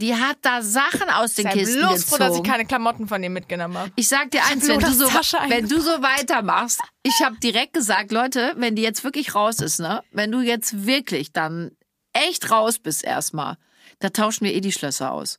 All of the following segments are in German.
Die hat da Sachen aus den Sei Kisten bloß froh, dass ich gezogen. keine Klamotten von ihm mitgenommen habe. Ich sag dir eins, wenn du, so, wenn du so weitermachst, ich habe direkt gesagt, Leute, wenn die jetzt wirklich raus ist, ne, wenn du jetzt wirklich dann echt raus bist erstmal, da tauschen wir eh die Schlösser aus.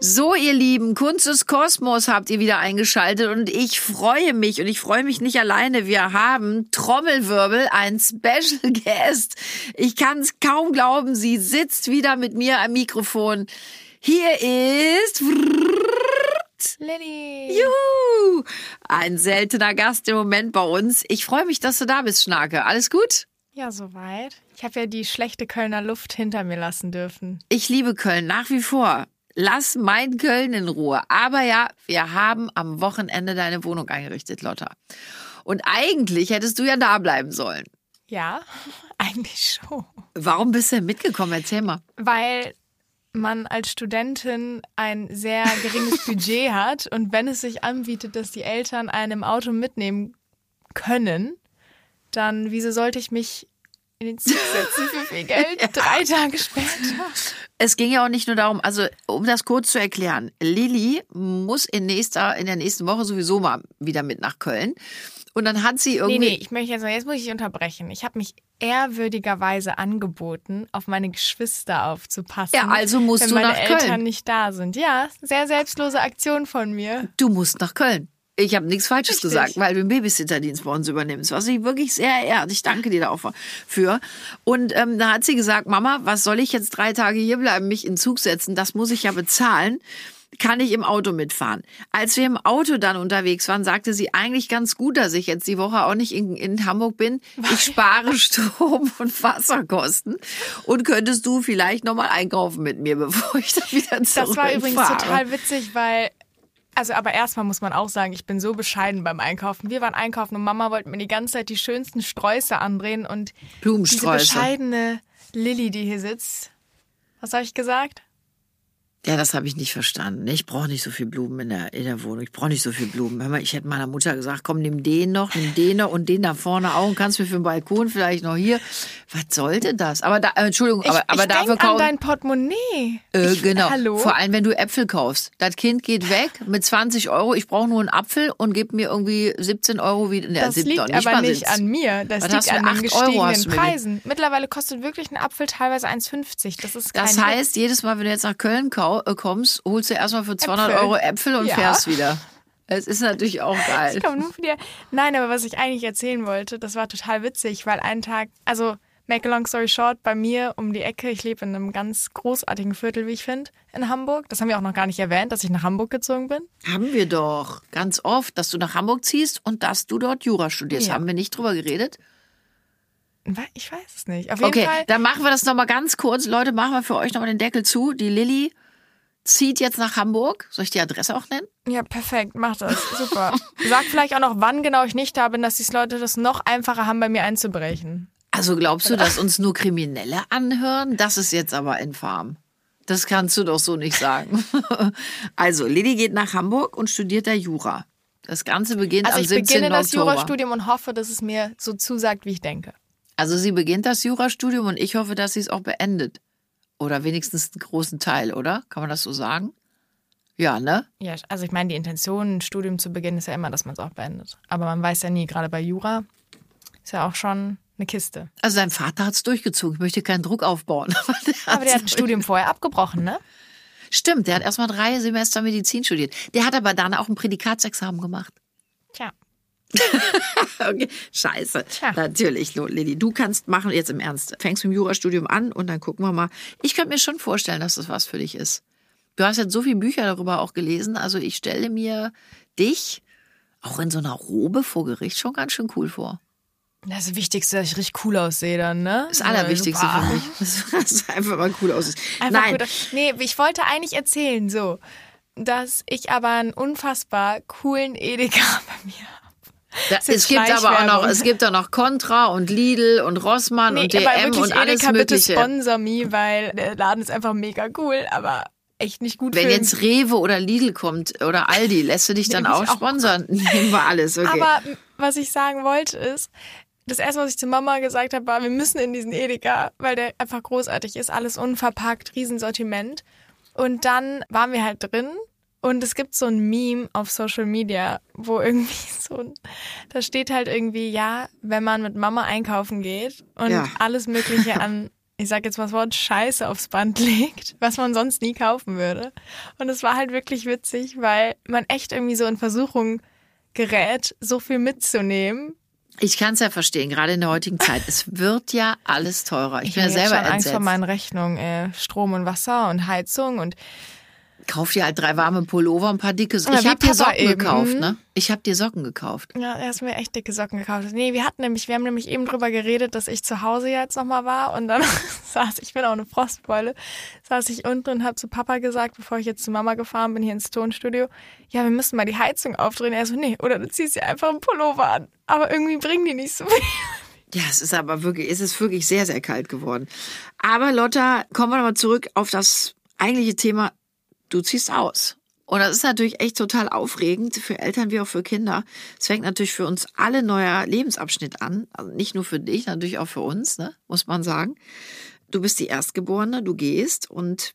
So, ihr Lieben, Kunst des Kosmos habt ihr wieder eingeschaltet und ich freue mich und ich freue mich nicht alleine. Wir haben Trommelwirbel, ein Special Guest. Ich kann es kaum glauben, sie sitzt wieder mit mir am Mikrofon. Hier ist Lilly. Juhu, ein seltener Gast im Moment bei uns. Ich freue mich, dass du da bist, Schnake. Alles gut? Ja, soweit. Ich habe ja die schlechte Kölner Luft hinter mir lassen dürfen. Ich liebe Köln nach wie vor. Lass mein Köln in Ruhe. Aber ja, wir haben am Wochenende deine Wohnung eingerichtet, Lotta. Und eigentlich hättest du ja da bleiben sollen. Ja, eigentlich schon. Warum bist du denn mitgekommen? Erzähl mal. Weil man als Studentin ein sehr geringes Budget hat und wenn es sich anbietet, dass die Eltern einen im Auto mitnehmen können, dann wieso sollte ich mich in den Zug setzen für viel Geld drei Tage später? Es ging ja auch nicht nur darum, also um das kurz zu erklären, Lilly muss in, nächster, in der nächsten Woche sowieso mal wieder mit nach Köln. Und dann hat sie Nee, irgendwie. nee, ich möchte jetzt, jetzt muss ich unterbrechen. Ich habe mich ehrwürdigerweise angeboten, auf meine Geschwister aufzupassen. Ja, also musst wenn du meine nach Eltern Köln. nicht da sind. Ja, sehr selbstlose Aktion von mir. Du musst nach Köln. Ich habe nichts Falsches Richtig. gesagt, weil du den Babysitterdienst bei uns übernimmst, was ich wirklich sehr ehrt. Ich danke dir da auch für. Und ähm, da hat sie gesagt, Mama, was soll ich jetzt drei Tage hier bleiben, mich in Zug setzen? Das muss ich ja bezahlen. Kann ich im Auto mitfahren? Als wir im Auto dann unterwegs waren, sagte sie eigentlich ganz gut, dass ich jetzt die Woche auch nicht in, in Hamburg bin. Ich spare Strom und Wasserkosten. Und könntest du vielleicht nochmal einkaufen mit mir, bevor ich dann wieder zurückfahre? Das war übrigens total witzig, weil. Also, aber erstmal muss man auch sagen, ich bin so bescheiden beim Einkaufen. Wir waren einkaufen und Mama wollte mir die ganze Zeit die schönsten Sträuße andrehen und diese Blumensträuße. bescheidene Lilly, die hier sitzt. Was habe ich gesagt? Ja, das habe ich nicht verstanden. Ich brauche nicht so viel Blumen in der, in der Wohnung. Ich brauche nicht so viel Blumen. Hör mal, Ich hätte meiner Mutter gesagt, komm, nimm den noch, nimm den noch und den da vorne auch und kannst mir für den Balkon vielleicht noch hier. Was sollte das? Aber da, äh, Entschuldigung, aber, ich aber ich dafür kaufen. dein Portemonnaie. Äh, ich, genau. Hallo? Vor allem, wenn du Äpfel kaufst. Das Kind geht weg mit 20 Euro. Ich brauche nur einen Apfel und gib mir irgendwie 17 Euro wieder. Ne, Das 17 liegt nicht aber nicht 17. an mir. Das Was liegt an den 8 Euro hast gestiegenen Preisen. Mittlerweile kostet wirklich ein Apfel teilweise 1,50. Das ist Das heißt, jedes Mal, wenn du jetzt nach Köln kau äh, kommst, holst du erstmal für 200 Äpfel. Euro Äpfel und Ja. fährst wieder. Es ist natürlich auch geil. Ich komme nur für dir. Nein, aber was ich eigentlich erzählen wollte, das war total witzig, weil einen Tag, also make a long story short, bei mir um die Ecke, ich lebe in einem ganz großartigen Viertel, wie ich finde, in Hamburg. Das haben wir auch noch gar nicht erwähnt, dass ich nach Hamburg gezogen bin. Haben wir doch ganz oft, dass du nach Hamburg ziehst und dass du dort Jura studierst. Ja. Haben wir nicht drüber geredet? Ich weiß es nicht. Auf jeden Okay, Fall. dann machen wir das nochmal ganz kurz. Leute, machen wir für euch nochmal den Deckel zu. Die Lilly zieht jetzt nach Hamburg. Soll ich die Adresse auch nennen? Ja, perfekt, mach das. Super. Sag vielleicht auch noch, wann genau ich nicht da bin, dass die Leute das noch einfacher haben, bei mir einzubrechen. Also glaubst du, dass uns nur Kriminelle anhören? Das ist jetzt aber infam. Das kannst du doch so nicht sagen. Also, Lilly geht nach Hamburg und studiert da Jura. Das Ganze beginnt Also am ich 17. beginne das Oktober. Jurastudium und hoffe, dass es mir so zusagt, wie ich denke. Also sie beginnt das Jurastudium und ich hoffe, dass sie es auch beendet. Oder wenigstens einen großen Teil, oder? Kann man das so sagen? Ja, ne? Ja, also ich meine, die Intention, ein Studium zu beginnen, ist ja immer, dass man es auch beendet. Aber man weiß ja nie, gerade bei Jura ist ja auch schon eine Kiste. Also sein Vater hat's durchgezogen. Ich möchte keinen Druck aufbauen. Aber der hat ein Studium vorher abgebrochen, ne? Stimmt, der hat erstmal drei Semester Medizin studiert. Der hat aber dann auch ein Prädikatsexamen gemacht. Tja. Okay, scheiße. Tja. Natürlich, Lilly. Du kannst machen, jetzt im Ernst. Fängst mit dem Jurastudium an und dann gucken wir mal. Ich könnte mir schon vorstellen, dass das was für dich ist. Du hast jetzt so viele Bücher darüber auch gelesen. Also ich stelle mir dich auch in so einer Robe vor Gericht schon ganz schön cool vor. Das Wichtigste, dass ich richtig cool aussehe dann, ne? Das Allerwichtigste Super. für mich. Dass es einfach mal cool aussieht. Einfach Nein, Gut. Nee, ich wollte eigentlich erzählen, so. dass ich aber einen unfassbar coolen Edeka bei mir habe. Da, es gibt aber auch noch, es gibt auch noch Contra und Lidl und Rossmann und aber DM wirklich, und alles Edeka, bitte Mögliche. sponsor me, weil der Laden ist einfach mega cool, aber echt nicht gut Wenn für jetzt Rewe oder Lidl kommt oder Aldi, lässt du dich dann auch sponsern? Nehmen wir alles, okay. Aber was ich sagen wollte ist, das erste, was ich zu Mama gesagt habe, war, wir müssen in diesen Edeka, weil der einfach großartig ist, alles unverpackt, Riesensortiment. Und dann waren wir halt drin und es gibt so ein Meme auf Social Media, wo irgendwie so, ein- da steht halt irgendwie, ja, wenn man mit Mama einkaufen geht und Ja. alles Mögliche an, ich sag jetzt mal das Wort Scheiße aufs Band legt, was man sonst nie kaufen würde. Und es war halt wirklich witzig, weil man echt irgendwie so in Versuchung gerät, so viel mitzunehmen. ich kann es ja verstehen, gerade in der heutigen Zeit. Es wird ja alles teurer. Ich, bin ja hab jetzt selber schon Angst entsetzt. vor meinen Rechnungen, äh, Strom und Wasser und Heizung und Kauf dir halt drei warme Pullover und ein paar dicke Socken. Ja, Ich habe dir Socken eben. gekauft, Mhm. ne? Ich habe dir Socken gekauft. ja, er hat mir echt dicke Socken gekauft. Nee, wir hatten nämlich, wir haben nämlich eben drüber geredet, dass ich zu Hause jetzt nochmal war und dann saß, ich bin auch eine Frostbeule, saß ich unten und habe zu Papa gesagt, bevor ich jetzt zu Mama gefahren bin, hier ins Tonstudio, ja, wir müssen mal die Heizung aufdrehen. Er so, nee, oder du ziehst dir einfach einen Pullover an. Aber irgendwie bringen die nicht so viel. Ja, es ist aber wirklich, es ist wirklich sehr, sehr kalt geworden. Aber Lotta, kommen wir nochmal zurück auf das eigentliche Thema. Du ziehst aus. Und das ist natürlich echt total aufregend für Eltern wie auch für Kinder. Es fängt natürlich für uns alle neuer Lebensabschnitt an. Also nicht nur für dich, natürlich auch für uns, ne? muss man sagen. Du bist die Erstgeborene, du gehst und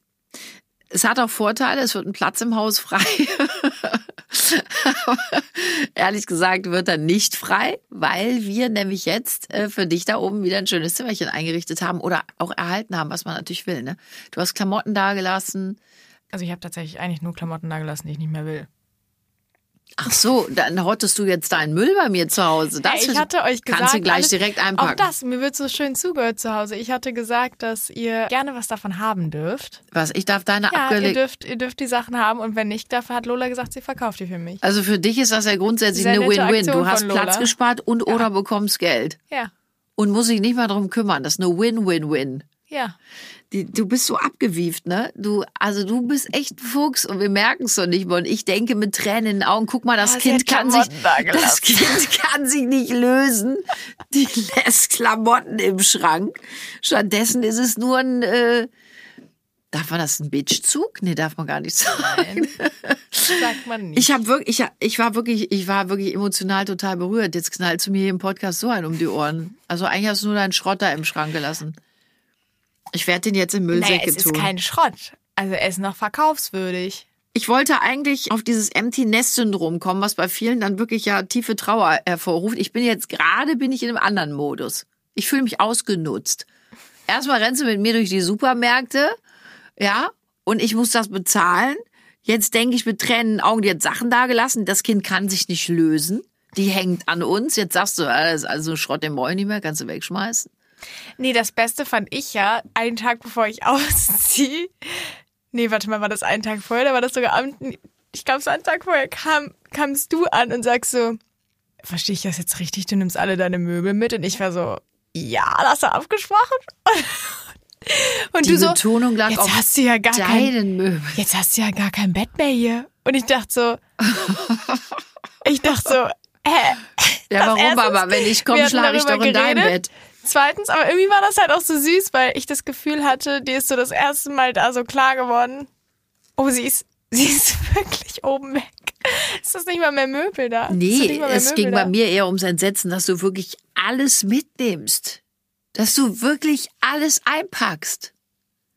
es hat auch Vorteile, es wird ein Platz im Haus frei. Ehrlich gesagt wird er nicht frei, weil wir nämlich jetzt äh, für dich da oben wieder ein schönes Zimmerchen eingerichtet haben oder auch erhalten haben, was man natürlich will. Ne? Du hast Klamotten dagelassen. Also ich habe tatsächlich eigentlich nur Klamotten da gelassen, die ich nicht mehr will. Ach so, dann hortest du jetzt deinen Müll bei mir zu Hause. Das Hey, ich hatte euch gesagt, kannst du gleich alles- direkt Auch einpacken. das, mir wird so schön zugehört zu Hause. Ich hatte gesagt, dass ihr gerne was davon haben dürft. Was? Ich darf deine Ja, ihr abgelegten. dürft, ihr dürft die Sachen haben und wenn nicht, dafür hat Lola gesagt, sie verkauft die für mich. Also für dich ist das ja grundsätzlich Sehr eine Win-Win. Du hast. Platz gespart und oder bekommst Geld. Ja, Und musst dich nicht mal drum kümmern. Das ist eine Win-Win-Win. Ja. Die, du bist so abgewieft, ne? Du, also du bist echt ein Fuchs und wir merken es doch nicht mehr. Und ich denke mit Tränen in den Augen, guck mal, das sie Kind kann sich, das Kind kann sich nicht lösen. Die lässt Klamotten im Schrank. Stattdessen ist es nur ein, äh, darf man das ein Bitchzug? Nee, darf man gar nicht sagen. Sagt man nicht. Ich habe wirklich, ich, ich war wirklich, ich war wirklich emotional total berührt. Jetzt knallst du mir hier im Podcast so ein um die Ohren. Also eigentlich hast du nur deinen Schrotter im Schrank gelassen. Ich werde den jetzt in naja, Müllsäcke es ist tun. kein Schrott. Also er ist noch verkaufswürdig. Ich wollte eigentlich auf dieses Empty Nest Syndrom kommen, was bei vielen dann wirklich ja tiefe Trauer hervorruft. Ich bin jetzt gerade bin ich in einem anderen Modus. Ich fühle mich ausgenutzt. Erstmal rennst du mit mir durch die Supermärkte, ja, und ich muss das bezahlen. Jetzt denke ich mit Tränen in den Augen, die hat Sachen dagelassen. Das Kind kann sich nicht lösen. Die hängt an uns. Jetzt sagst du, äh, das ist also Schrott, brauche ich nicht mehr, kannst du wegschmeißen. Nee, das Beste fand ich ja, einen Tag bevor ich ausziehe. Nee, warte mal, war das einen Tag vorher? Da war das sogar am, ich glaube, so einen Tag vorher kam, kamst du an und sagst so, verstehe ich das jetzt richtig? Du nimmst alle deine Möbel mit? Und ich war so, ja, das du abgesprochen. Und Die du so, Betonung lag jetzt hast du ja gar kein, deinen Möbel. jetzt hast du ja gar kein Bett mehr hier. Und ich dachte so, ich dachte so, hä? Ja, warum erstens, aber? Wenn ich komme, schlage ich doch in deinem geredet. Bett. Zweitens, aber irgendwie war das halt auch so süß, weil ich das Gefühl hatte, die ist so das erste Mal da so klar geworden. Oh, sie ist, sie ist wirklich oben weg. Ist das nicht mal mehr Möbel da? Nee, es Möbel ging da? bei mir eher ums Entsetzen, dass du wirklich alles mitnimmst. Dass du wirklich alles einpackst.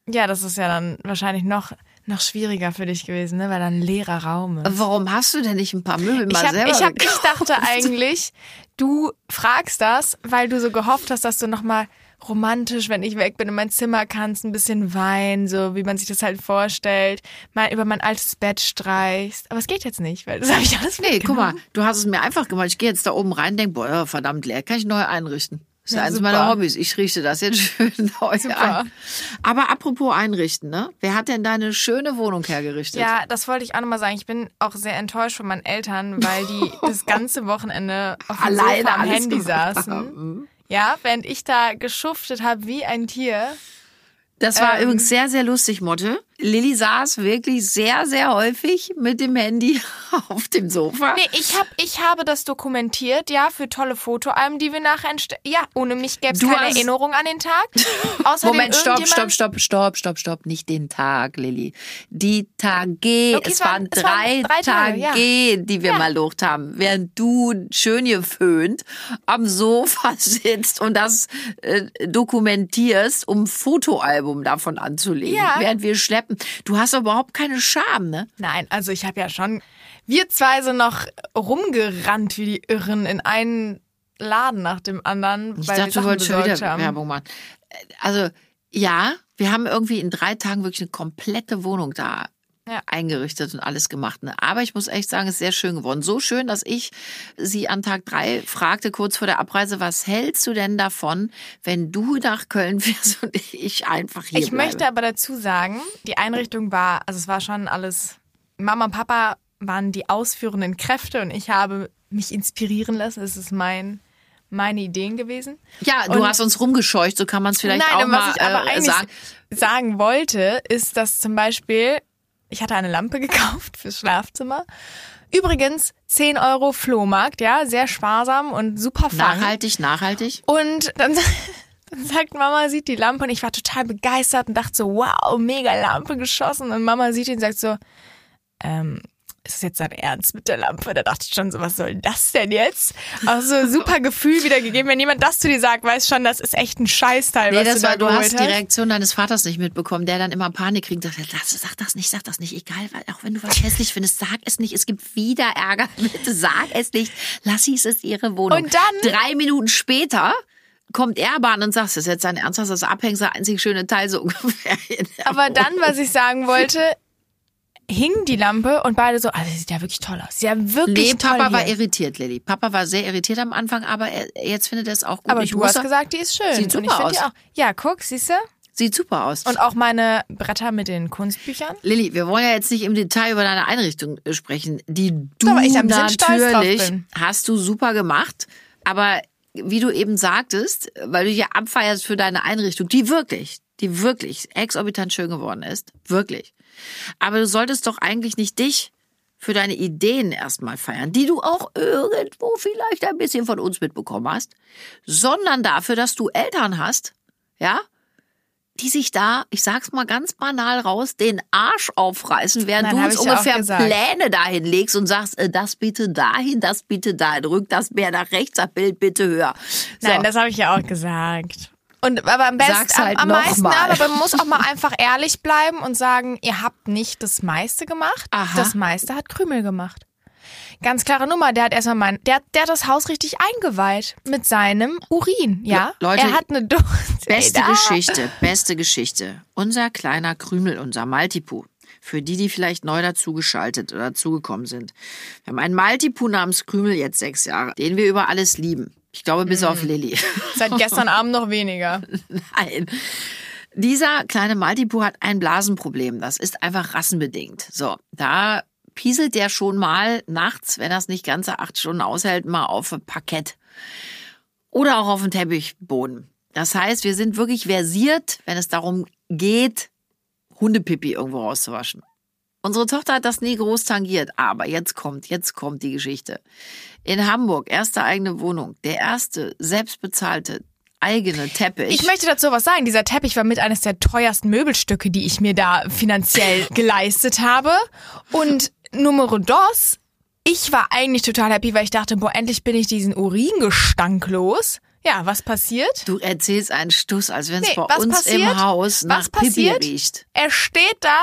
Ja, das ist ja dann wahrscheinlich noch, noch schwieriger für dich gewesen, ne? weil da ein leerer Raum ist. Warum hast du denn nicht ein paar Möbel Ich, mal hab, selber ich, hab, ich dachte eigentlich, du fragst das, weil du so gehofft hast, dass du nochmal romantisch, wenn ich weg bin, in mein Zimmer kannst, ein bisschen weinen, so wie man sich das halt vorstellt, mal über mein altes Bett streichst. Aber es geht jetzt nicht, weil das habe ich alles Nee, guck mal, du hast es mir einfach gemacht. Ich gehe jetzt da oben rein, denk, boah, verdammt leer, kann ich neu einrichten. Das ist Ja, eines super. meiner Hobbys. Ich richte das jetzt schön neu Super. ein. Aber apropos einrichten, ne? Wer hat denn deine schöne Wohnung hergerichtet? Ja, das wollte ich auch nochmal sagen. Ich bin auch sehr enttäuscht von meinen Eltern, weil die das ganze Wochenende auf dem Alleine Sofa am Handy saßen. haben. Ja, während ich da geschuftet habe wie ein Tier. Das war Ähm. übrigens sehr, sehr lustig, Motte. Lilly saß wirklich sehr, sehr häufig mit dem Handy auf dem Sofa. Nee, ich, hab, ich habe das dokumentiert, ja, für tolle Fotoalben, die wir nachher entstellen. Ja, ohne mich gäbe es keine hast- Erinnerung an den Tag. Außerdem Moment, stopp, stopp, stopp, stopp, stopp, stopp. Nicht den Tag, Lilly. Die Tage. Okay, es waren- es waren drei, drei Tage, Tage, ja. die wir mal locht haben. Während du schön geföhnt am Sofa sitzt und das äh, dokumentierst, um ein Fotoalbum davon anzulegen. Ja. Während wir schleppen. Du hast überhaupt keine Scham, ne? Nein, also ich habe ja schon. Wir zwei sind noch rumgerannt wie die Irren in einen Laden nach dem anderen, Ich weil wir dachte, du wolltest schon wieder haben. Werbung machen. Äh, Also, ja, wir haben irgendwie in drei Tagen wirklich eine komplette Wohnung da Ja. eingerichtet und alles gemacht. Ne? Aber ich muss echt sagen, es ist sehr schön geworden. So schön, dass ich sie an Tag drei fragte, kurz vor der Abreise, was hältst du denn davon, wenn du nach Köln fährst und ich einfach hier Ich bleibe? möchte aber dazu sagen, die Einrichtung war, also es war schon alles. Mama und Papa waren die ausführenden Kräfte und ich habe mich inspirieren lassen. Es ist mein meine Ideen gewesen. Ja, du Und- hast uns rumgescheucht, so kann man es vielleicht Nein, auch mal was ich aber äh, sagen. sagen wollte, ist, dass zum Beispiel, ich hatte eine Lampe gekauft fürs Schlafzimmer. Übrigens 10 Euro Flohmarkt, ja, sehr sparsam und super fun. Nachhaltig, nachhaltig. Und dann, dann sagt Mama, sieht die Lampe und ich war total begeistert und dachte so, wow, mega Lampe geschossen. Und Mama sieht ihn und sagt so, ähm, ist das jetzt dein Ernst mit der Lampe? Da dachte ich schon so, was soll das denn jetzt? Also super Gefühl wiedergegeben. Wenn jemand das zu dir sagt, weiß schon, das ist echt ein Scheißteil, Nee, was das du da war, du geholt hast die. Reaktion deines Vaters nicht mitbekommen, der dann immer Panik kriegt und sagt, "Lass- sag das nicht, sag das nicht, egal, weil auch wenn du was hässlich findest, sag es nicht, es gibt wieder Ärger, bitte sag es nicht, Lassi, es ist ihre Wohnung. Und dann- Drei Minuten später kommt er aber an und sagt, das ist jetzt dein Ernst, das ist das Abhängsel, einzig schöne Teil so ungefähr. der Aber dann, was ich sagen wollte, hing die Lampe und beide so, also sieht ja wirklich toll aus. Sieht ja wirklich Nee, toll Papa war hier. irritiert, Lilly. Papa war sehr irritiert am Anfang, aber er, jetzt findet er es auch gut. Aber ich du hast gesagt, die ist schön. Sieht super aus. Ja, guck, siehst du? Sieht super aus. Und auch meine Bretter mit den Kunstbüchern. Lilly, wir wollen ja jetzt nicht im Detail über deine Einrichtung äh, sprechen, die du aber ich natürlich hast du super gemacht, aber wie du eben sagtest, weil du hier abfeierst für deine Einrichtung, die wirklich, die wirklich exorbitant schön geworden ist, wirklich. Aber du solltest doch eigentlich nicht dich für deine Ideen erstmal feiern, die du auch irgendwo vielleicht ein bisschen von uns mitbekommen hast, sondern dafür, dass du Eltern hast, ja, die sich da, ich sag's mal ganz banal raus, den Arsch aufreißen, während Nein, du uns ungefähr. Pläne dahin legst und sagst, äh, das bitte dahin, das bitte dahin, rück das mehr nach rechts, das Bild bitte höher. So. Nein, das habe ich ja auch gesagt. Und aber am besten, halt am, am meisten, mal. aber man muss auch mal einfach ehrlich bleiben und sagen, ihr habt nicht das meiste gemacht. Aha. Das meiste hat Krümel gemacht. Ganz klare Nummer, der hat erstmal mein, der, der hat das Haus richtig eingeweiht mit seinem Urin, ja? Le- Leute, er hat eine Dose. Beste Ey, Geschichte, beste Geschichte. Unser kleiner Krümel, unser Maltipu. Für die, die vielleicht neu dazugeschaltet oder dazugekommen sind. Wir haben einen Maltipu namens Krümel, jetzt sechs Jahre, den wir über alles lieben. Ich glaube, bis auf Lilly. Seit gestern Abend noch weniger. Nein. Dieser kleine Maltipu hat ein Blasenproblem. Das ist einfach rassenbedingt. So, da pieselt der schon mal nachts, wenn er es nicht ganze acht Stunden aushält, mal auf ein Parkett. Oder auch auf den Teppichboden. Das heißt, wir sind wirklich versiert, wenn es darum geht, Hundepipi irgendwo rauszuwaschen. Unsere Tochter hat das nie groß tangiert, aber jetzt kommt, jetzt kommt die Geschichte. In Hamburg, erste eigene Wohnung, der erste selbstbezahlte eigene Teppich. Ich möchte dazu was sagen. Dieser Teppich war mit eines der teuersten Möbelstücke, die ich mir da finanziell geleistet habe. Und Numero dos, ich war eigentlich total happy, weil ich dachte, boah, endlich bin ich diesen Uringestank los. Ja, was passiert? Du erzählst einen Stuss, als wenn es Nee, bei uns passiert? im Haus nach Was Pipi passiert? riecht. Er steht da,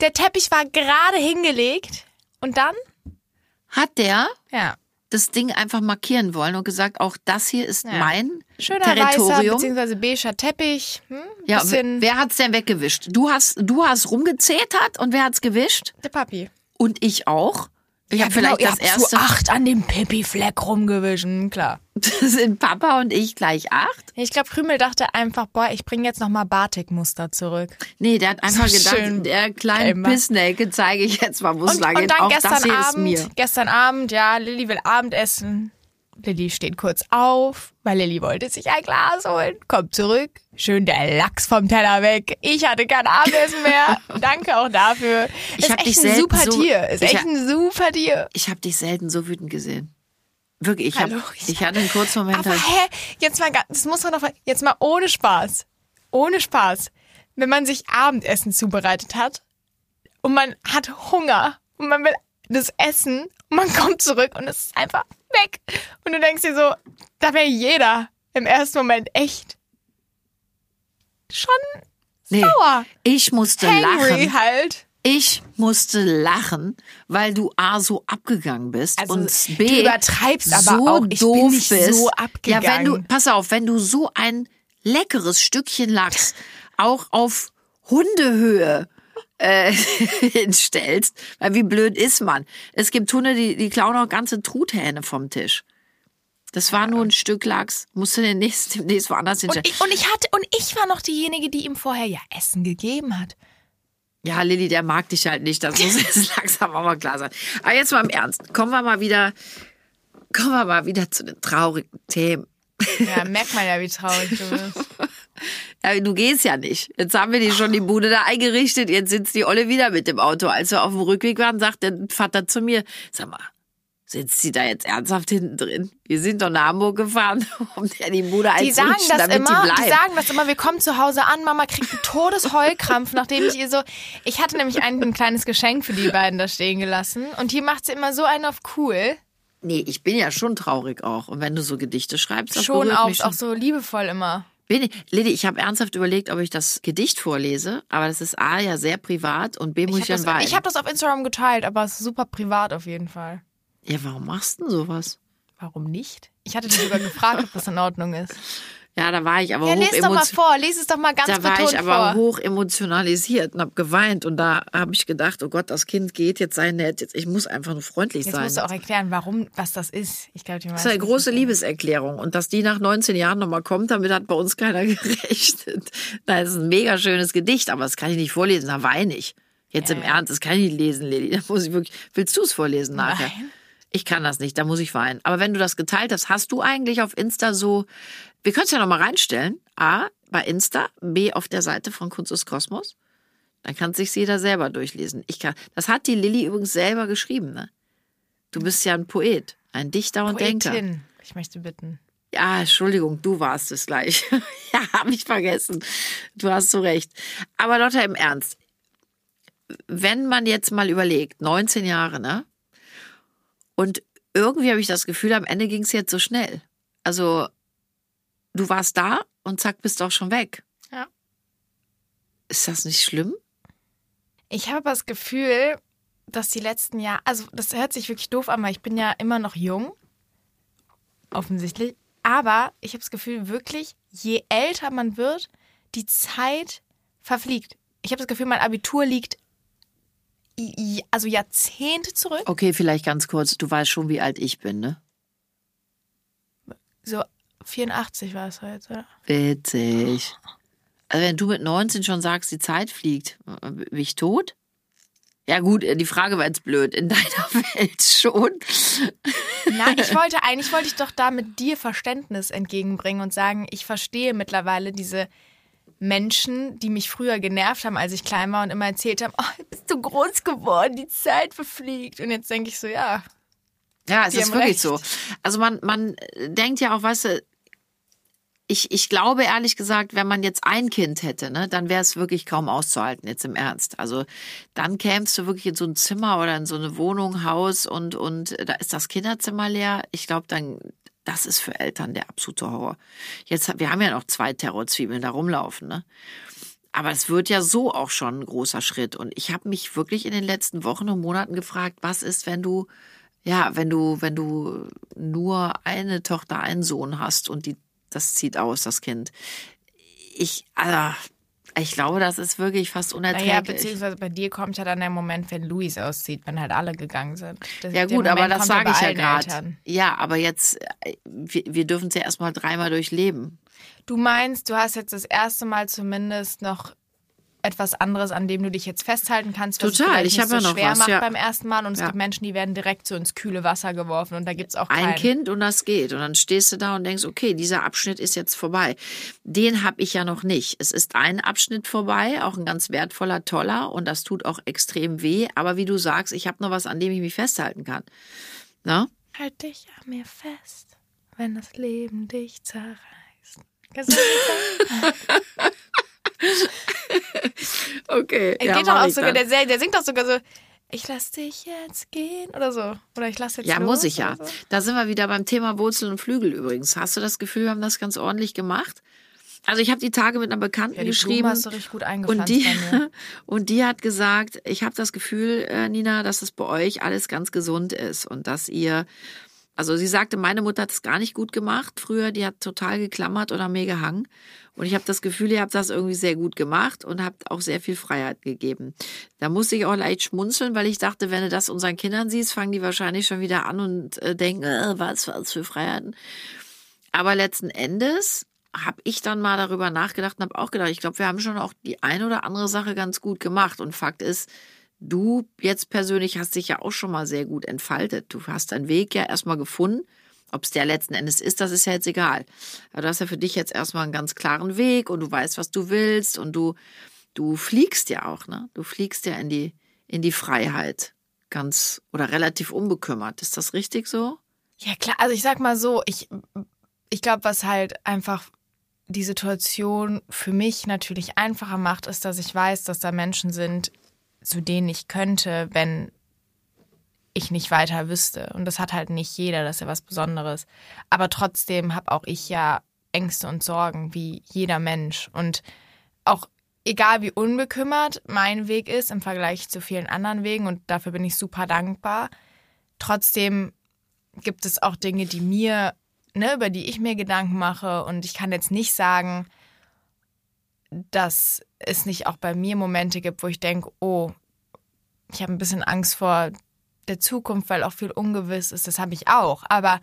der Teppich war gerade hingelegt und dann, Hat der ja, das Ding einfach markieren wollen und gesagt, auch das hier ist Ja. mein schöner weißer Territorium. bzw. beiger Teppich. Hm? ja, wer hat's denn weggewischt? Du hast, du hast rumgezetert und wer hat's gewischt? der Papi. Und ich auch. Ich habe vielleicht ihr das erste. zu acht an dem Pipi-Fleck rumgewischen, klar. sind Papa und ich gleich acht? Ich glaube, Krümel dachte einfach, boah, ich bringe jetzt nochmal Batik-Muster zurück. Nee, der hat einfach So gedacht, der kleinen. Pissnelke zeige ich jetzt mal, wo es Und, lang und geht. dann Auch gestern Abend, gestern Abend, ja, Lilly will Abendessen. Lilly steht kurz auf, weil Lilly wollte sich ein Glas holen, kommt zurück, schön der Lachs vom Teller weg. Ich hatte kein Abendessen mehr. Danke auch dafür. Ich ist hab echt dich ein super so- Tier. Ist ich echt ein super Tier. Ich habe dich selten so wütend gesehen. Wirklich, ich, hab, Hallo, ich- ich hatte einen kurzen Moment. Aber halt- hä, jetzt mal das muss man doch jetzt mal ohne Spaß. Ohne Spaß. Wenn man sich Abendessen zubereitet hat und man hat Hunger und man will das essen und man kommt zurück und es ist einfach weg. Und du denkst dir so, da wäre jeder im ersten Moment echt schon nee, sauer. ich musste Hangry lachen. halt. Ich musste lachen, weil du A so abgegangen bist Also, und du B übertreibst aber so auch. Ich bin doof nicht bist. so Ja, wenn du, abgegangen. pass auf, wenn du so ein leckeres Stückchen Lachs auch auf Hundehöhe äh, hinstellst, weil wie blöd ist man? Es gibt Hunde, die, die klauen auch ganze Truthähne vom Tisch. Das war nur ein Stück Lachs. Musst du den nächsten, demnächst woanders Und hinstellen. ich, und ich hatte, und ich war noch diejenige, die ihm vorher ja Essen gegeben hat. Ja, Lilly, der mag dich halt nicht. Das muss jetzt langsam auch mal klar sein. Aber jetzt mal im Ernst. Kommen wir mal wieder, kommen wir mal wieder zu den traurigen Themen. Ja, merkt man ja, wie traurig du bist. Du gehst ja nicht. Jetzt haben wir die schon die Bude da eingerichtet. Jetzt sitzt die Olle wieder mit dem Auto. Als wir auf dem Rückweg waren, sagt der Vater zu mir, sag mal, sitzt sie da jetzt ernsthaft hinten drin? Wir sind doch nach Hamburg gefahren, um der die Bude Die sagen einzurichten, das damit immer, die die, bleibt. sagen das immer, wir kommen zu Hause an, Mama kriegt einen Todesheulkrampf, nachdem ich ihr so, ich hatte nämlich ein, ein kleines Geschenk für die beiden da stehen gelassen und hier macht sie immer so einen auf cool. nee, ich bin ja schon traurig auch. Und wenn du so Gedichte schreibst, das Schon auch, mich schon. auch so liebevoll immer. Lili, ich habe ernsthaft überlegt, ob ich das Gedicht vorlese, aber das ist A ja sehr privat und B muss Ich ich habe dann weinen. ich hab das auf Instagram geteilt, aber es ist super privat auf jeden Fall. ja, warum machst du denn sowas? Warum nicht? Ich hatte dich sogar gefragt, ob das in Ordnung ist. Ja, da war ich aber Ja, hoch lese doch mal vor, lese es doch mal ganz Da war ich aber vor. hoch emotionalisiert und habe geweint und da habe ich gedacht, oh Gott, das Kind geht, jetzt sei nett, jetzt ich muss einfach nur freundlich Jetzt sein. musst du auch erklären, warum, was das ist. Ich glaube, die Das ist eine große Liebeserklärung und dass die nach 19 Jahren nochmal kommt, damit hat bei uns keiner gerechnet. Das ist ein mega schönes Gedicht, aber das kann ich nicht vorlesen, da weine ich. Jetzt im Ernst, das kann ich nicht lesen, Lili. Da muss ich wirklich. Willst du es vorlesen nachher? Nein. Ich kann das nicht, da muss ich weinen. Aber wenn du das geteilt hast, hast du eigentlich auf Insta so, wir können es ja nochmal reinstellen. A, bei Insta, B, auf der Seite von Kunst des Kosmos. Dann kann sich jeder selber durchlesen. Ich kann, das hat die Lilly übrigens selber geschrieben, ne? Du bist ja ein Poet, ein Dichter und Denker. Poetin. Ich möchte bitten. Ja, Entschuldigung, du warst es gleich. ja, habe ich vergessen. Du hast so recht. Aber Lotta, im Ernst. Wenn man jetzt mal überlegt, 19 Jahre, ne? Und irgendwie habe ich das Gefühl, am Ende ging es jetzt so schnell. Also, du warst da und zack, bist auch schon weg. Ja. Ist das nicht schlimm? Ich habe das Gefühl, dass die letzten Jahre, also das hört sich wirklich doof an, weil ich bin ja immer noch jung, offensichtlich. Aber ich habe das Gefühl, wirklich, je älter man wird, die Zeit verfliegt. Ich habe das Gefühl, mein Abitur liegt also Jahrzehnte zurück. Okay, vielleicht ganz kurz. Du weißt schon, wie alt ich bin, ne? So 84 war es heute. oder? Witzig. Also wenn du mit 19 schon sagst, die Zeit fliegt, bin ich tot? Ja gut, äh, die Frage war jetzt blöd. In deiner Welt schon. Nein, ich wollte eigentlich wollte ich doch da mit dir Verständnis entgegenbringen und sagen, ich verstehe mittlerweile diese Menschen, die mich früher genervt haben, als ich klein war und immer erzählt haben, oh, bist du groß geworden, die Zeit verfliegt. Und jetzt denke ich so, ja, Ja, es ist wirklich recht. so. Also man, man denkt ja auch, weißt du, ich, ich glaube ehrlich gesagt, wenn man jetzt ein Kind hätte, ne, dann wäre es wirklich kaum auszuhalten, jetzt im Ernst. Also dann kämst du wirklich in so ein Zimmer oder in so eine Wohnung, Haus und, und da ist das Kinderzimmer leer. Ich glaube, dann, das ist für Eltern der absolute Horror. Jetzt, wir haben ja noch zwei Terrorzwiebeln da rumlaufen, ne? Aber es wird ja so auch schon ein großer Schritt. Und ich habe mich wirklich in den letzten Wochen und Monaten gefragt, was ist, wenn du, ja, wenn du, wenn du nur eine Tochter, einen Sohn hast und die, das zieht aus, das Kind. Ich, also, ich glaube, das ist wirklich fast naja, unerträglich. beziehungsweise bei dir kommt ja dann der Moment, wenn Luis auszieht, wenn halt alle gegangen sind. Das, ja gut, aber das sage ich ja gerade. Ja, aber jetzt, äh, wir, wir dürfen es ja erstmal dreimal durchleben. Du meinst, du hast jetzt das erste Mal zumindest noch etwas anderes, an dem du dich jetzt festhalten kannst, was Total, es ich nicht ja so noch schwer was, macht ja. beim ersten Mal. Und es Ja. gibt Menschen, die werden direkt so ins kühle Wasser geworfen und da gibt's auch ein keinen. Kind und das geht. Und dann stehst du da und denkst, okay, dieser Abschnitt ist jetzt vorbei. Den habe ich ja noch nicht. Es ist ein Abschnitt vorbei, auch ein ganz wertvoller, toller und das tut auch extrem weh. Aber wie du sagst, ich habe noch was, an dem ich mich festhalten kann. Na? Halt dich an mir fest, wenn das Leben dich zerreißt. Okay. Er ja, geht doch auch sogar, der, der singt doch sogar so, ich lass dich jetzt gehen oder so. Oder ich lass jetzt Ja, los muss ich ja. So. Da sind wir wieder beim Thema Wurzel und Flügel übrigens. Hast du das Gefühl, wir haben das ganz ordentlich gemacht? Also ich habe die Tage mit einer Bekannten Ja, geschrieben. Blume hast du richtig gut eingepflanzt Und die, und die hat gesagt, ich habe das Gefühl, äh, Nina, dass es bei euch alles ganz gesund ist und dass ihr, also sie sagte, meine Mutter hat es gar nicht gut gemacht früher, die hat total geklammert oder mir gehangen. Und ich habe das Gefühl, ihr habt das irgendwie sehr gut gemacht und habt auch sehr viel Freiheit gegeben. Da musste ich auch leicht schmunzeln, weil ich dachte, wenn du das unseren Kindern siehst, fangen die wahrscheinlich schon wieder an und äh, denken, äh, was, was für Freiheiten. Aber letzten Endes habe ich dann mal darüber nachgedacht und habe auch gedacht, ich glaube, wir haben schon auch die eine oder andere Sache ganz gut gemacht. Und Fakt ist, du jetzt persönlich hast dich ja auch schon mal sehr gut entfaltet. Du hast deinen Weg ja erstmal gefunden. Ob es der letzten Endes ist, das ist ja jetzt egal. Aber du hast ja für dich jetzt erstmal einen ganz klaren Weg und du weißt, was du willst und du, du fliegst ja auch, ne? Du fliegst ja in die, in die Freiheit. Ganz oder relativ unbekümmert. Ist das richtig so? Ja, klar, also ich sag mal so, ich, ich glaube, was halt einfach die Situation für mich natürlich einfacher macht, ist, dass ich weiß, dass da Menschen sind, zu denen ich könnte, wenn ich nicht weiter wüsste. Und das hat halt nicht jeder, das ist ja was Besonderes. Aber trotzdem habe auch ich ja Ängste und Sorgen, wie jeder Mensch. Und auch egal wie unbekümmert mein Weg ist im Vergleich zu vielen anderen Wegen, und dafür bin ich super dankbar, trotzdem gibt es auch Dinge, die mir, ne, über die ich mir Gedanken mache. Und ich kann jetzt nicht sagen, dass es nicht auch bei mir Momente gibt, wo ich denke, oh, ich habe ein bisschen Angst vor der Zukunft, weil auch viel ungewiss ist. Das habe ich auch. Aber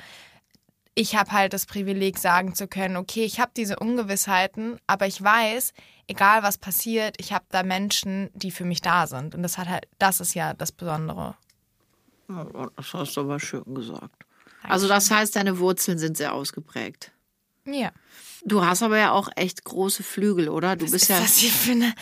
ich habe halt das Privileg, sagen zu können, okay, ich habe diese Ungewissheiten, aber ich weiß, egal was passiert, ich habe da Menschen, die für mich da sind. Und das hat halt, das ist ja das Besondere. Ja, Das hast du aber schön gesagt. Also das heißt, deine Wurzeln sind sehr ausgeprägt. Ja. Du hast aber ja auch echt große Flügel, oder? Du bist ist ja das hier für eine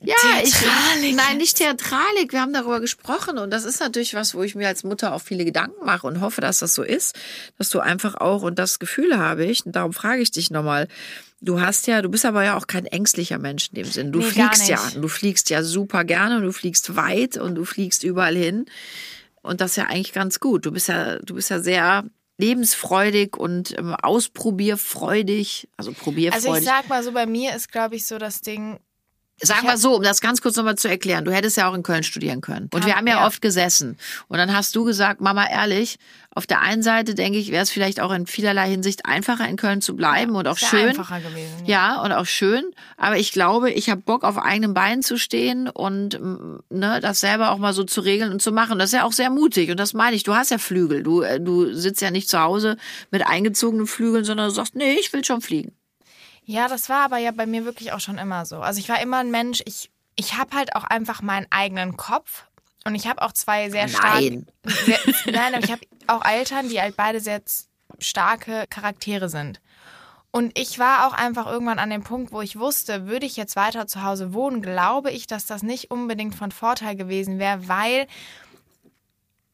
ja, ich, Theatralik? nein, nicht Theatralik. Wir haben darüber gesprochen und das ist natürlich was, wo ich mir als Mutter auch viele Gedanken mache und hoffe, dass das so ist, dass du einfach auch und das Gefühl habe ich. Und darum frage ich dich nochmal. Du hast ja, du bist aber ja auch kein ängstlicher Mensch in dem Sinn. Du Nee, fliegst ja, du fliegst ja super gerne und du fliegst weit und du fliegst überall hin. Und das ist ja eigentlich ganz gut. Du bist ja, du bist ja sehr lebensfreudig und ähm, ausprobierfreudig, also probierfreudig. Also ich sag mal so, bei mir ist, glaube ich, so das Ding, Sag Ich mal hab- so, um das ganz kurz nochmal zu erklären. Du hättest ja auch in Köln studieren können. Und Kann- wir haben ja, ja. oft gesessen. Und dann hast du gesagt, Mama, ehrlich, auf der einen Seite denke ich, wäre es vielleicht auch in vielerlei Hinsicht einfacher in Köln zu bleiben und auch schön. einfacher gewesen. Ja, und auch schön. Aber ich glaube, ich habe Bock, auf eigenen Beinen zu stehen und ne, das selber auch mal so zu regeln und zu machen. Das ist ja auch sehr mutig. Und das meine ich. Du hast ja Flügel. Du, äh, du sitzt ja nicht zu Hause mit eingezogenen Flügeln, sondern du sagst, nee, ich will schon fliegen. Ja, das war aber ja bei mir wirklich auch schon immer so. Also ich war immer ein Mensch, ich, ich habe halt auch einfach meinen eigenen Kopf und ich habe auch zwei sehr starke... Nein. Nein, aber ich habe auch Eltern, die halt beide sehr starke Charaktere sind. Und ich war auch einfach irgendwann an dem Punkt, wo ich wusste, würde ich jetzt weiter zu Hause wohnen, glaube ich, dass das nicht unbedingt von Vorteil gewesen wäre, weil,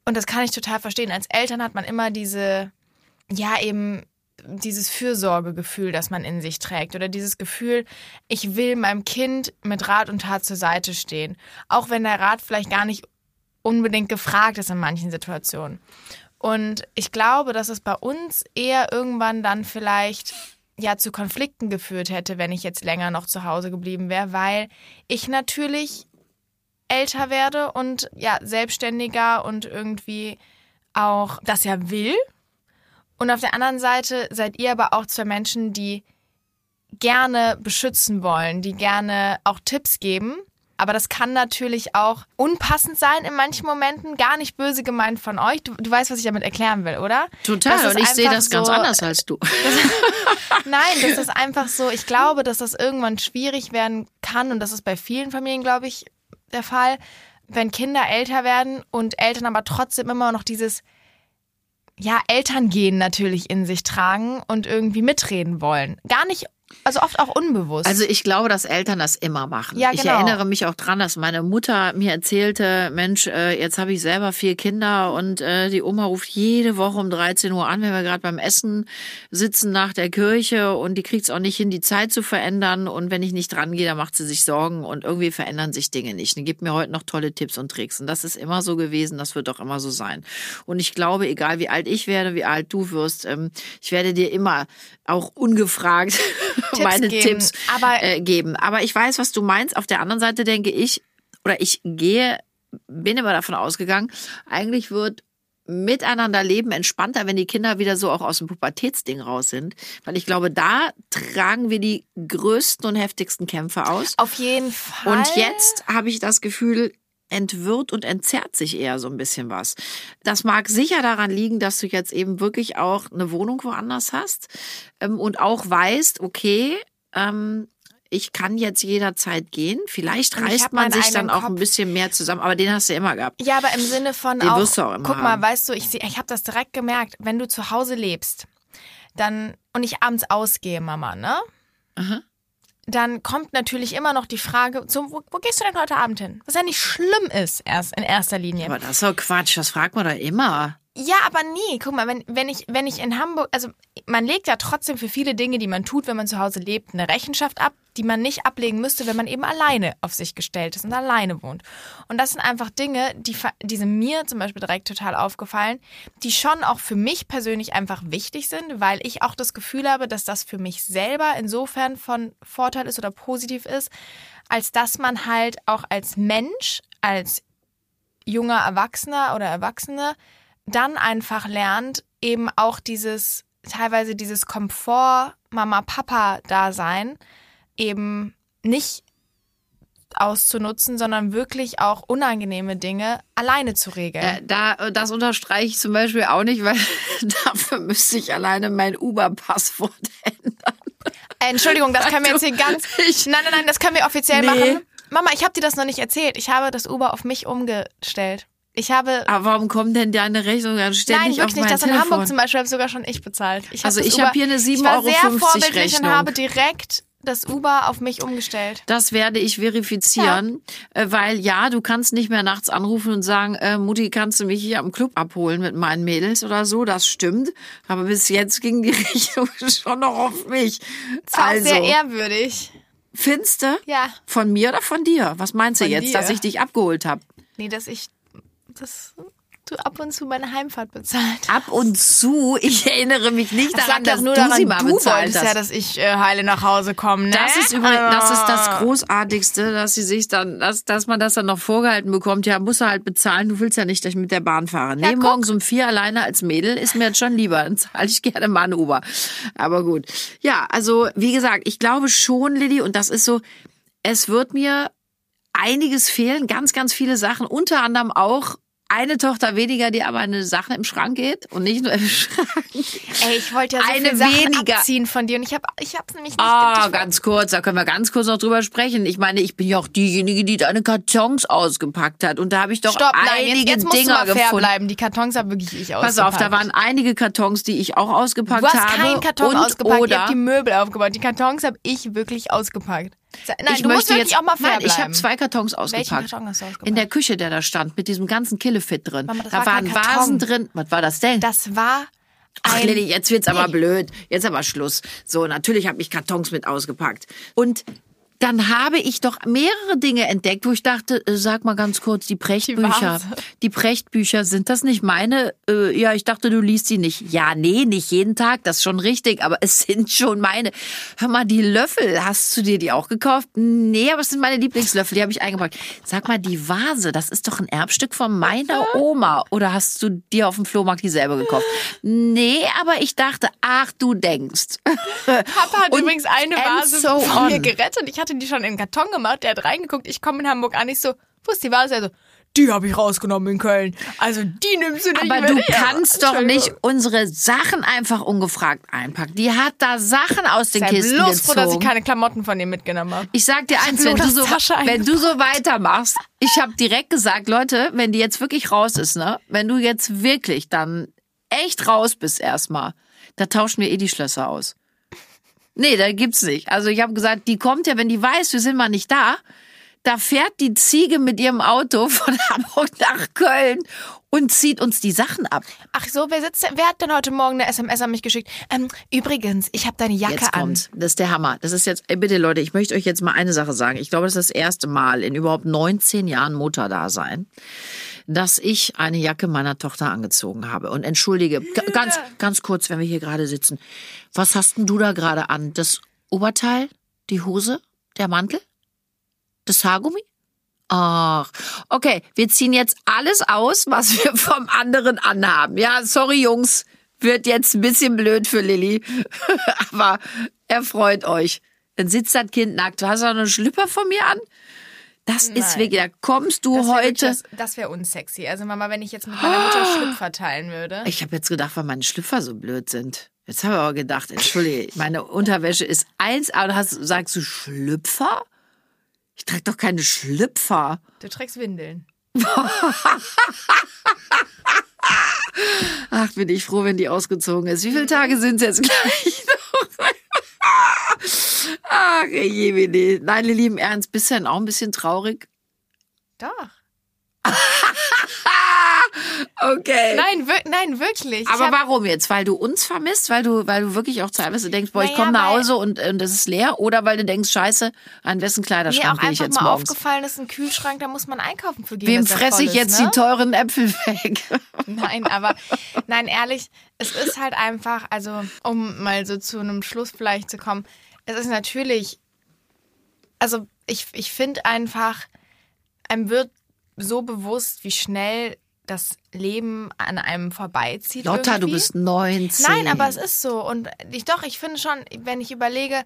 und das kann ich total verstehen, als Eltern hat man immer diese, ja eben dieses Fürsorgegefühl, das man in sich trägt oder dieses Gefühl, ich will meinem Kind mit Rat und Tat zur Seite stehen, auch wenn der Rat vielleicht gar nicht unbedingt gefragt ist in manchen Situationen. Und ich glaube, dass es bei uns eher irgendwann dann vielleicht ja zu Konflikten geführt hätte, wenn ich jetzt länger noch zu Hause geblieben wäre, weil ich natürlich älter werde und ja selbstständiger und irgendwie auch das ja will. Und auf der anderen Seite seid ihr aber auch zwei Menschen, die gerne beschützen wollen, die gerne auch Tipps geben, Aber das kann natürlich auch unpassend sein in manchen Momenten. Gar nicht böse gemeint von euch. Du, du weißt, was ich damit erklären will, oder? Total. Das Und ich sehe das ganz so- anders als du. Nein, das ist einfach so. Ich glaube, dass das irgendwann schwierig werden kann und das ist bei vielen Familien, glaube ich, der Fall, wenn Kinder älter werden und Eltern aber trotzdem immer noch dieses ja, Elterngehen natürlich in sich tragen und irgendwie mitreden wollen. Gar nicht, also oft auch unbewusst. Also ich glaube, dass Eltern das immer machen. Ja, Ich genau. erinnere mich auch dran, dass meine Mutter mir erzählte, Mensch, äh, jetzt habe ich selber vier Kinder und äh, die Oma ruft jede Woche um 13 Uhr an, wenn wir gerade beim Essen sitzen nach der Kirche und die kriegt es auch nicht hin, die Zeit zu verändern und wenn ich nicht dran gehe, dann macht sie sich Sorgen und irgendwie verändern sich Dinge nicht. Die gibt mir heute noch tolle Tipps und Tricks und das ist immer so gewesen, das wird auch immer so sein. Und ich glaube, egal wie alt ich werde, wie alt du wirst, ähm, ich werde dir immer auch ungefragt meine geben. Tipps Aber- äh, geben. Aber ich weiß, was du meinst. Auf der anderen Seite denke ich, oder ich gehe, bin immer davon ausgegangen, eigentlich wird miteinander leben entspannter, wenn die Kinder wieder so auch aus dem Pubertätsding raus sind. Weil ich glaube, da tragen wir die größten und heftigsten Kämpfe aus. auf jeden Fall. Und jetzt habe ich das Gefühl, entwirrt und entzerrt sich eher so ein bisschen was. Das mag sicher daran liegen, dass du jetzt eben wirklich auch eine Wohnung woanders hast ähm, und auch weißt, okay, ähm, ich kann jetzt jederzeit gehen. Vielleicht reißt man sich dann auch ein Kopf. bisschen mehr zusammen, aber den hast du immer gehabt. Ja, aber im Sinne von Den auch, wirst du auch immer guck mal, haben. weißt du, ich, ich habe das direkt gemerkt, wenn du zu Hause lebst, dann und ich abends ausgehe, Mama, ne? Aha. Dann kommt natürlich immer noch die Frage, so, wo, wo gehst du denn heute Abend hin? Was ja nicht schlimm ist, erst in erster Linie. Aber das ist doch Quatsch, das fragt man doch immer. Ja, aber nee, guck mal, wenn, wenn, ich, wenn ich in Hamburg, also man legt ja trotzdem für viele Dinge, die man tut, wenn man zu Hause lebt, eine Rechenschaft ab, die man nicht ablegen müsste, wenn man eben alleine auf sich gestellt ist und alleine wohnt. Und das sind einfach Dinge, die, die sind mir zum Beispiel direkt total aufgefallen, die schon auch für mich persönlich einfach wichtig sind, weil ich auch das Gefühl habe, dass das für mich selber insofern von Vorteil ist oder positiv ist, als dass man halt auch als Mensch, als junger Erwachsener oder Erwachsene dann einfach lernt, eben auch dieses, teilweise dieses Komfort Mama-Papa-Dasein eben nicht auszunutzen, sondern wirklich auch unangenehme Dinge alleine zu regeln. Äh, da, das unterstreiche ich zum Beispiel auch nicht, weil dafür müsste ich alleine mein Uber-Passwort ändern. Äh, Entschuldigung, das können wir jetzt hier ganz. Ich- Nein, nein, nein, das können wir offiziell Nee. machen. Mama, ich habe dir das noch nicht erzählt. Ich habe das Uber auf mich umgestellt. Ich habe. Aber warum kommt denn deine Rechnung dann ständig Nein, auf wirklich nicht. mein Das in Telefon? Hamburg zum Beispiel habe sogar schon ich bezahlt. Ich Also das ich Uber- hab hier eine Ich war 7,50 sehr Euro vorbildlich Rechnung. und habe direkt das Uber auf mich umgestellt. Das werde ich verifizieren, äh, weil ja, du kannst nicht mehr nachts anrufen und sagen, äh, Mutti, kannst du mich hier am Club abholen mit meinen Mädels oder so? Das stimmt. Aber bis jetzt ging die Rechnung schon noch auf mich. Das war auch Also, sehr ehrwürdig. Finste? Ja. Von mir oder von dir? Was meinst du Von jetzt, dir. dass ich dich abgeholt habe? Nee, dass ich das du ab und zu meine Heimfahrt bezahlt. Ab und zu, ich erinnere mich nicht Das daran, dass nur du daran, sie mal du bezahlt wolltest hast. ja, dass ich äh, heile nach Hause komme. Ne? Das ist übrigens, das ist das Ah. Großartigste, dass sie sich dann, dass, dass man das dann noch vorgehalten bekommt. Ja, muss er halt bezahlen. Du willst ja nicht, dass ich mit der Bahn fahre. Nee, guck. morgens um vier alleine als Mädel ist mir jetzt schon lieber. Dann zahle ich gerne mal ein Uber. Aber gut. Ja, also, wie gesagt, ich glaube schon, Lilly, und das ist so, es wird mir einiges fehlen, ganz, ganz viele Sachen, unter anderem auch eine Tochter weniger, die aber eine Sache im Schrank geht und nicht nur im Schrank. Ey, ich wollte ja so Eine weniger. abziehen von dir und ich habe ich hab's nämlich nicht Ah, richtig ganz kurz, da können wir ganz kurz noch drüber sprechen. Ich meine, ich bin ja auch diejenige, die deine Kartons ausgepackt hat. Und da habe ich doch Stopp, nein, einige jetzt, jetzt musst Dinger du mal fair gefunden. bleiben. Die Kartons habe wirklich ich ausgepackt. Pass auf, da waren einige Kartons, die ich auch ausgepackt Du hast habe. keinen Karton ausgepackt, oder habt die Möbel aufgebaut. Die Kartons habe ich wirklich ausgepackt. Nein, ich du musst möchte wirklich jetzt auch mal fair Nein, ich habe zwei Kartons ausgepackt. Karton hast du ausgepackt? In der Küche, der da stand, mit diesem ganzen Killefit drin. Mama, da war waren. Vasen drin. Was war das denn? Das war Ach, ein... Lilly, jetzt wird's aber Nee. blöd. Jetzt aber Schluss. So, natürlich habe ich Kartons mit ausgepackt. Und dann habe ich doch mehrere Dinge entdeckt, wo ich dachte, äh, sag mal ganz kurz, die Prechtbücher, Vase. die Prechtbücher, sind das nicht meine? Äh, ja, ich dachte, du liest sie nicht. Ja, nee, nicht jeden Tag, das ist schon richtig, aber es sind schon meine. Hör mal, die Löffel, hast du dir die auch gekauft? Nee, aber es sind meine Lieblingslöffel, die habe ich eingepackt. Sag mal, die Vase, das ist doch ein Erbstück von meiner Oma. Oder hast du dir auf dem Flohmarkt dieselbe gekauft? Nee, aber ich dachte, ach, du denkst. Papa hat Und übrigens eine Vase so von mir gerettet. Ich hatte hatte die schon in den Karton gemacht, der hat reingeguckt, ich komme in Hamburg an, ich so, wo ist die Vase? Er so, die habe ich rausgenommen in Köln. Also die nimmst du nicht Aber mit. du kannst doch nicht unsere Sachen einfach ungefragt einpacken. Die hat da Sachen aus den Sei Kisten bloß froh, dass ich gezogen. keine Klamotten von dir mitgenommen habe. Ich sag dir eins, wenn du, so, wenn du so weitermachst, ich habe direkt gesagt, Leute, wenn die jetzt wirklich raus ist, ne, wenn du jetzt wirklich dann echt raus bist erstmal, da tauschen wir eh die Schlösser aus. Nee, da gibt's nicht. Also ich habe gesagt, die kommt ja, wenn die weiß, wir sind mal nicht da, da fährt die Ziege mit ihrem Auto von Hamburg nach Köln und zieht uns die Sachen ab. Ach so, wer sitzt denn, wer hat denn heute Morgen eine SMS an mich geschickt? Ähm, übrigens, ich habe deine Jacke Jetzt an. kommt's. Das ist der Hammer. Das ist jetzt, ey, bitte Leute, ich möchte euch jetzt mal eine Sache sagen. Ich glaube, das ist das erste Mal in überhaupt 19 Jahren Mutterdasein, dass ich eine Jacke meiner Tochter angezogen habe. Und entschuldige, ganz, ganz kurz, wenn wir hier gerade sitzen. Was hast denn du da gerade an? Das Oberteil? Die Hose? Der Mantel? Das Haargummi? Ach, okay, wir ziehen jetzt alles aus, was wir vom anderen anhaben. Ja, sorry Jungs, wird jetzt ein bisschen blöd für Lilly, aber erfreut euch. Dann sitzt das Kind nackt. Du hast auch einen Schlüpper von mir an? Das ist Nein. wirklich, da kommst du Das wär wirklich- heute. Das, das wäre unsexy. Also Mama, wenn ich jetzt mit meiner Mutter Schlüpfer teilen würde. Ich habe jetzt gedacht, weil meine Schlüpfer so blöd sind. Jetzt habe ich aber gedacht, entschuldige, meine Unterwäsche ist eins, aber hast, sagst du Schlüpfer? Trage doch keine Schlüpfer. Du trägst Windeln. Ach, bin ich froh, wenn die ausgezogen ist. Wie viele Tage sind es jetzt gleich noch? Ach, je, Nein, ihr lieben Ernst, bist du denn auch ein bisschen traurig? Doch. Okay. Nein, wir, nein, wirklich. Ich Aber hab- warum jetzt? Weil du uns vermisst? Weil du, weil du wirklich auch teilweise denkst, boah, ich komme nach Hause und, und das ist leer? Oder weil du denkst, scheiße, an wessen mir Kleiderschrank gehe ich einfach jetzt mal morgens? aufgefallen ist, ein Kühlschrank, da muss man einkaufen für gehen. Wem fresse ich jetzt ne? die teuren Äpfel weg? Nein, aber nein, ehrlich, es ist halt einfach, also um mal so zu einem Schluss vielleicht zu kommen, es ist natürlich, also ich, ich finde einfach, einem wird so bewusst, wie schnell das Leben an einem vorbeizieht. Lotta, du irgendwie. bist 19. Nein, aber es ist so. Und ich doch, ich finde schon, wenn ich überlege,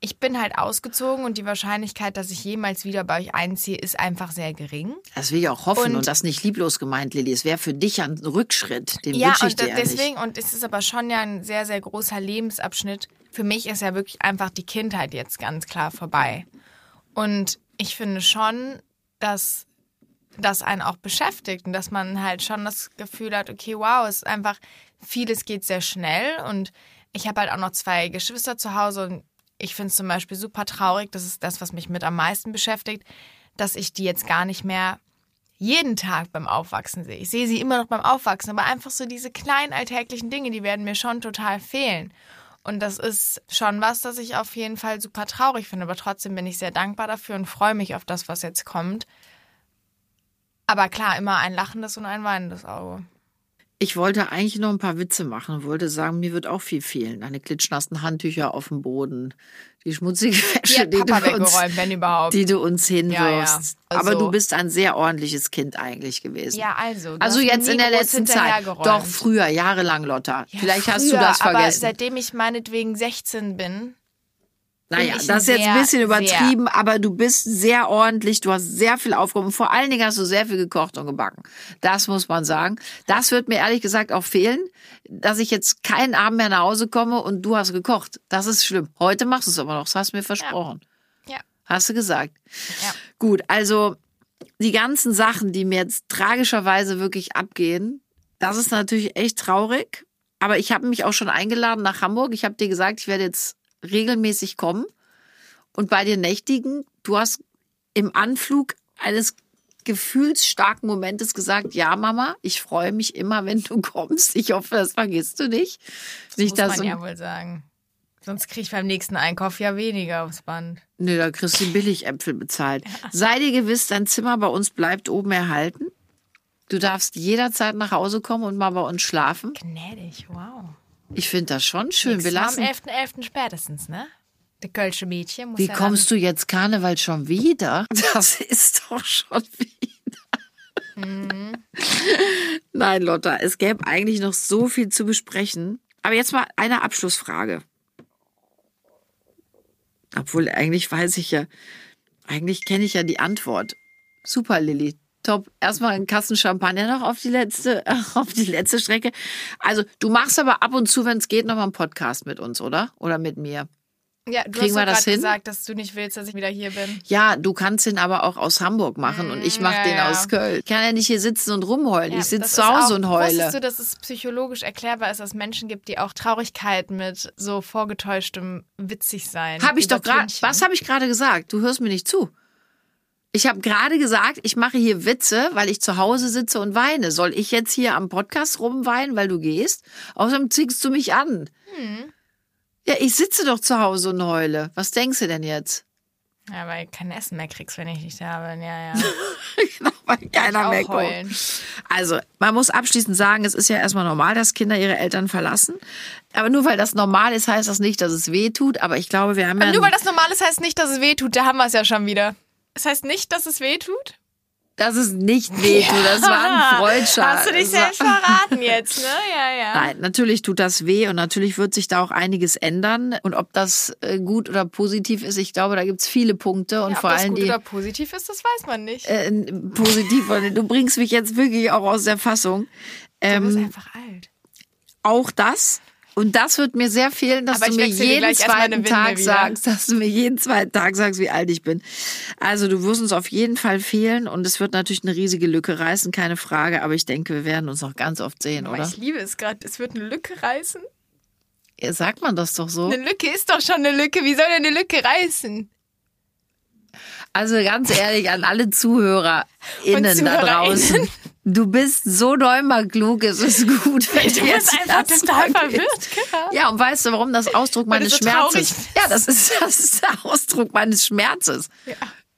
ich bin halt ausgezogen und die Wahrscheinlichkeit, dass ich jemals wieder bei euch einziehe, ist einfach sehr gering. Das will ich auch hoffen und, Und- das nicht lieblos gemeint, Lilly. Es wäre für dich ein Rückschritt. Den Ja, wünsche ich und dir de- ja nicht. deswegen, und es ist aber schon ja ein sehr, sehr großer Lebensabschnitt. Für mich ist ja wirklich einfach die Kindheit jetzt ganz klar vorbei. Und ich finde schon, dass das einen auch beschäftigt und dass man halt schon das Gefühl hat, okay, wow, es ist einfach, vieles geht sehr schnell und ich habe halt auch noch zwei Geschwister zu Hause und ich finde es zum Beispiel super traurig, das ist das, was mich mit am meisten beschäftigt, dass ich die jetzt gar nicht mehr jeden Tag beim Aufwachsen sehe. Ich sehe sie immer noch beim Aufwachsen, aber einfach so diese kleinen alltäglichen Dinge, die werden mir schon total fehlen. Und das ist schon was, das ich auf jeden Fall super traurig finde, aber trotzdem bin ich sehr dankbar dafür und freue mich auf das, was jetzt kommt. Aber klar, immer ein lachendes und ein weinendes Auge. Ich wollte eigentlich noch ein paar Witze machen und wollte sagen, mir wird auch viel fehlen. Deine klitschnassen Handtücher auf dem Boden, die schmutzige Wäsche, hat die, du uns, die du uns hinwirfst. Ja, ja. Aber Also- du bist ein sehr ordentliches Kind eigentlich gewesen. ja, also. Also jetzt in der letzten Zeit. Doch, früher, jahrelang, Lotta. Ja, Vielleicht hast du früher, das Aber vergessen. seitdem ich meinetwegen 16 bin, Naja, das ist jetzt ein sehr, bisschen sehr- übertrieben, aber du bist sehr ordentlich, du hast sehr viel aufgehoben. Vor allen Dingen hast du sehr viel gekocht und gebacken. Das muss man sagen. Das wird mir ehrlich gesagt auch fehlen, dass ich jetzt keinen Abend mehr nach Hause komme und du hast gekocht. Das ist schlimm. Heute machst du es aber noch, das hast du mir versprochen. ja. Hast du gesagt. Ja. Gut, also die ganzen Sachen, die mir jetzt tragischerweise wirklich abgehen, das ist natürlich echt traurig. Aber ich habe mich auch schon eingeladen nach Hamburg. Ich habe dir gesagt, ich werde jetzt regelmäßig kommen und bei dir nächtigen. Du hast im Anflug eines gefühlsstarken Momentes gesagt, ja Mama, ich freue mich immer, wenn du kommst. Ich hoffe, das vergisst du nicht. nicht muss dass man ja wohl sagen. Sonst kriege ich beim nächsten Einkauf ja weniger aufs Band. Nö, da kriegst du Billigäpfel bezahlt. Sei dir gewiss, dein Zimmer bei uns bleibt oben erhalten. Du darfst jederzeit nach Hause kommen und mal bei uns schlafen. Gnädig, wow. Ich finde das schon schön. Wir Nächstes Mal lassen. am 11.11. spätestens, ne? Der Kölsche Mädchen muss Wie ja kommst du jetzt Karneval schon wieder? Das ist doch schon wieder. Mhm. Nein, Lotta, es gäbe eigentlich noch so viel zu besprechen. Aber jetzt mal eine Abschlussfrage. Obwohl, eigentlich weiß ich ja, eigentlich kenne ich ja die Antwort. Super, Lilly. Top. Erstmal einen Kassen Champagner noch auf die letzte, auf die letzte Strecke. Also, du machst aber ab und zu, wenn es geht, noch mal einen Podcast mit uns, oder? Oder mit mir. Ja, du Kriegen wir hast das gerade hin? gesagt, dass du nicht willst, dass ich wieder hier bin. Ja, du kannst ihn aber auch aus Hamburg machen und ich mache ja, den ja. aus Köln. Ich kann ja nicht hier sitzen und rumheulen. Ja, ich sitze zu Hause auch, und heule. Wusstest du, dass es psychologisch erklärbar ist, dass es Menschen gibt, die auch Traurigkeit mit so vorgetäuschtem witzig sein? Habe ich doch gerade. Was habe ich gerade gesagt? Du hörst mir nicht zu. Ich habe gerade gesagt, ich mache hier Witze, weil ich zu Hause sitze und weine. Soll ich jetzt hier am Podcast rumweinen, weil du gehst? Außerdem ziehst du mich an. Hm. Ja, ich sitze doch zu Hause und heule. Was denkst du denn jetzt? Ja, weil du kein Essen mehr kriegst, wenn ich nicht da bin. Ja, ja. Genau, weil keiner mehr kommt. heulen. Also, man muss abschließend sagen, es ist ja erstmal normal, dass Kinder ihre Eltern verlassen. Aber nur weil das normal ist, heißt das nicht, dass es weh tut. Aber ich glaube, wir haben ja. Aber nur weil das normal ist, heißt nicht, dass es weh tut. Da haben wir es ja schon wieder. Es heißt nicht, dass es weh tut? dass es nicht weh tut. Das war ein Freudschatz. Hast du dich selbst verraten jetzt, ne? Ja, ja. Nein, natürlich tut das weh und natürlich wird sich da auch einiges ändern. Und ob das äh, gut oder positiv ist, ich glaube, da gibt's viele Punkte und Ja, ob vor das allem gut die oder positiv ist, das weiß man nicht. äh, positiv. Du bringst mich jetzt wirklich auch aus der Fassung. du bist Ähm, einfach alt. auch das. Und das wird mir sehr fehlen, dass du mir jeden zweiten Tag sagst, dass du mir jeden zweiten Tag sagst, wie alt ich bin. Also du wirst uns auf jeden Fall fehlen und es wird natürlich eine riesige Lücke reißen, keine Frage. Aber ich denke, wir werden uns noch ganz oft sehen, Aber oder? ich liebe es gerade. Es wird eine Lücke reißen. Ja, sagt man das doch so. Eine Lücke ist doch schon eine Lücke. Wie soll denn eine Lücke reißen? Also ganz ehrlich an alle ZuhörerInnen Und da draußen. Du bist so däumer klug, es ist gut, wenn Du du jetzt einfach das total verwirrt. Genau. Ja, und weißt du, warum das Ausdruck meines so Schmerzes? Ja, das ist, das ist der Ausdruck meines Schmerzes. Ja.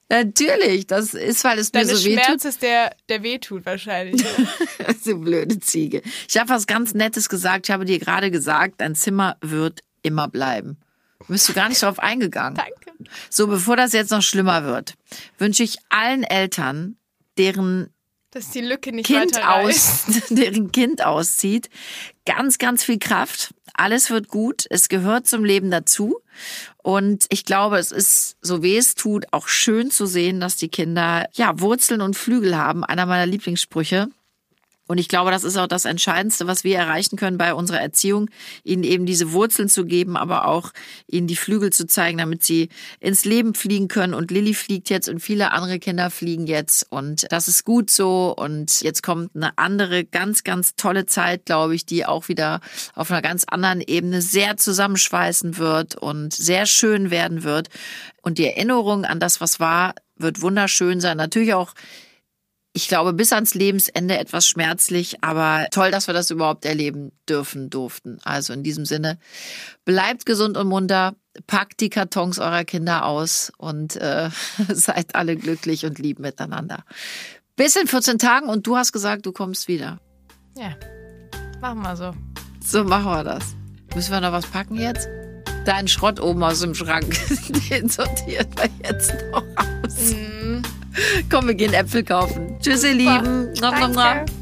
Natürlich, das ist, weil es mir Deine so weh Schmerz ist der, der weh tut wahrscheinlich. so blöde Ziege. Ich habe was ganz Nettes gesagt. Ich habe dir gerade gesagt, dein Zimmer wird immer bleiben. Bist du gar nicht drauf eingegangen? Danke. So, bevor das jetzt noch schlimmer wird, wünsche ich allen Eltern, deren Dass die Lücke nicht Kind aus, deren Kind auszieht, ganz, ganz viel Kraft. Alles wird gut. Es gehört zum Leben dazu. Und ich glaube, es ist, so weh es tut, auch schön zu sehen, dass die Kinder, ja, Wurzeln und Flügel haben. Einer meiner Lieblingssprüche. Und ich glaube, das ist auch das Entscheidendste, was wir erreichen können bei unserer Erziehung, ihnen eben diese Wurzeln zu geben, aber auch ihnen die Flügel zu zeigen, damit sie ins Leben fliegen können. Und Lilly fliegt jetzt und viele andere Kinder fliegen jetzt. Und das ist gut so. Und jetzt kommt eine andere, ganz, ganz tolle Zeit, glaube ich, die auch wieder auf einer ganz anderen Ebene sehr zusammenschweißen wird und sehr schön werden wird. Und die Erinnerung an das, was war, wird wunderschön sein. Natürlich auch ich glaube, bis ans Lebensende etwas schmerzlich, aber toll, dass wir das überhaupt erleben dürfen, durften. Also in diesem Sinne, bleibt gesund und munter, packt die Kartons eurer Kinder aus und äh, seid alle glücklich und lieb miteinander. Bis in 14 Tagen und du hast gesagt, du kommst wieder. Ja, machen wir so. So machen wir das. Müssen wir noch was packen jetzt? Deinen Schrott oben aus dem Schrank, den sortieren wir jetzt noch aus. Komm, wir gehen Äpfel kaufen. Tschüss, ihr Lieben. Nom, nom, nom.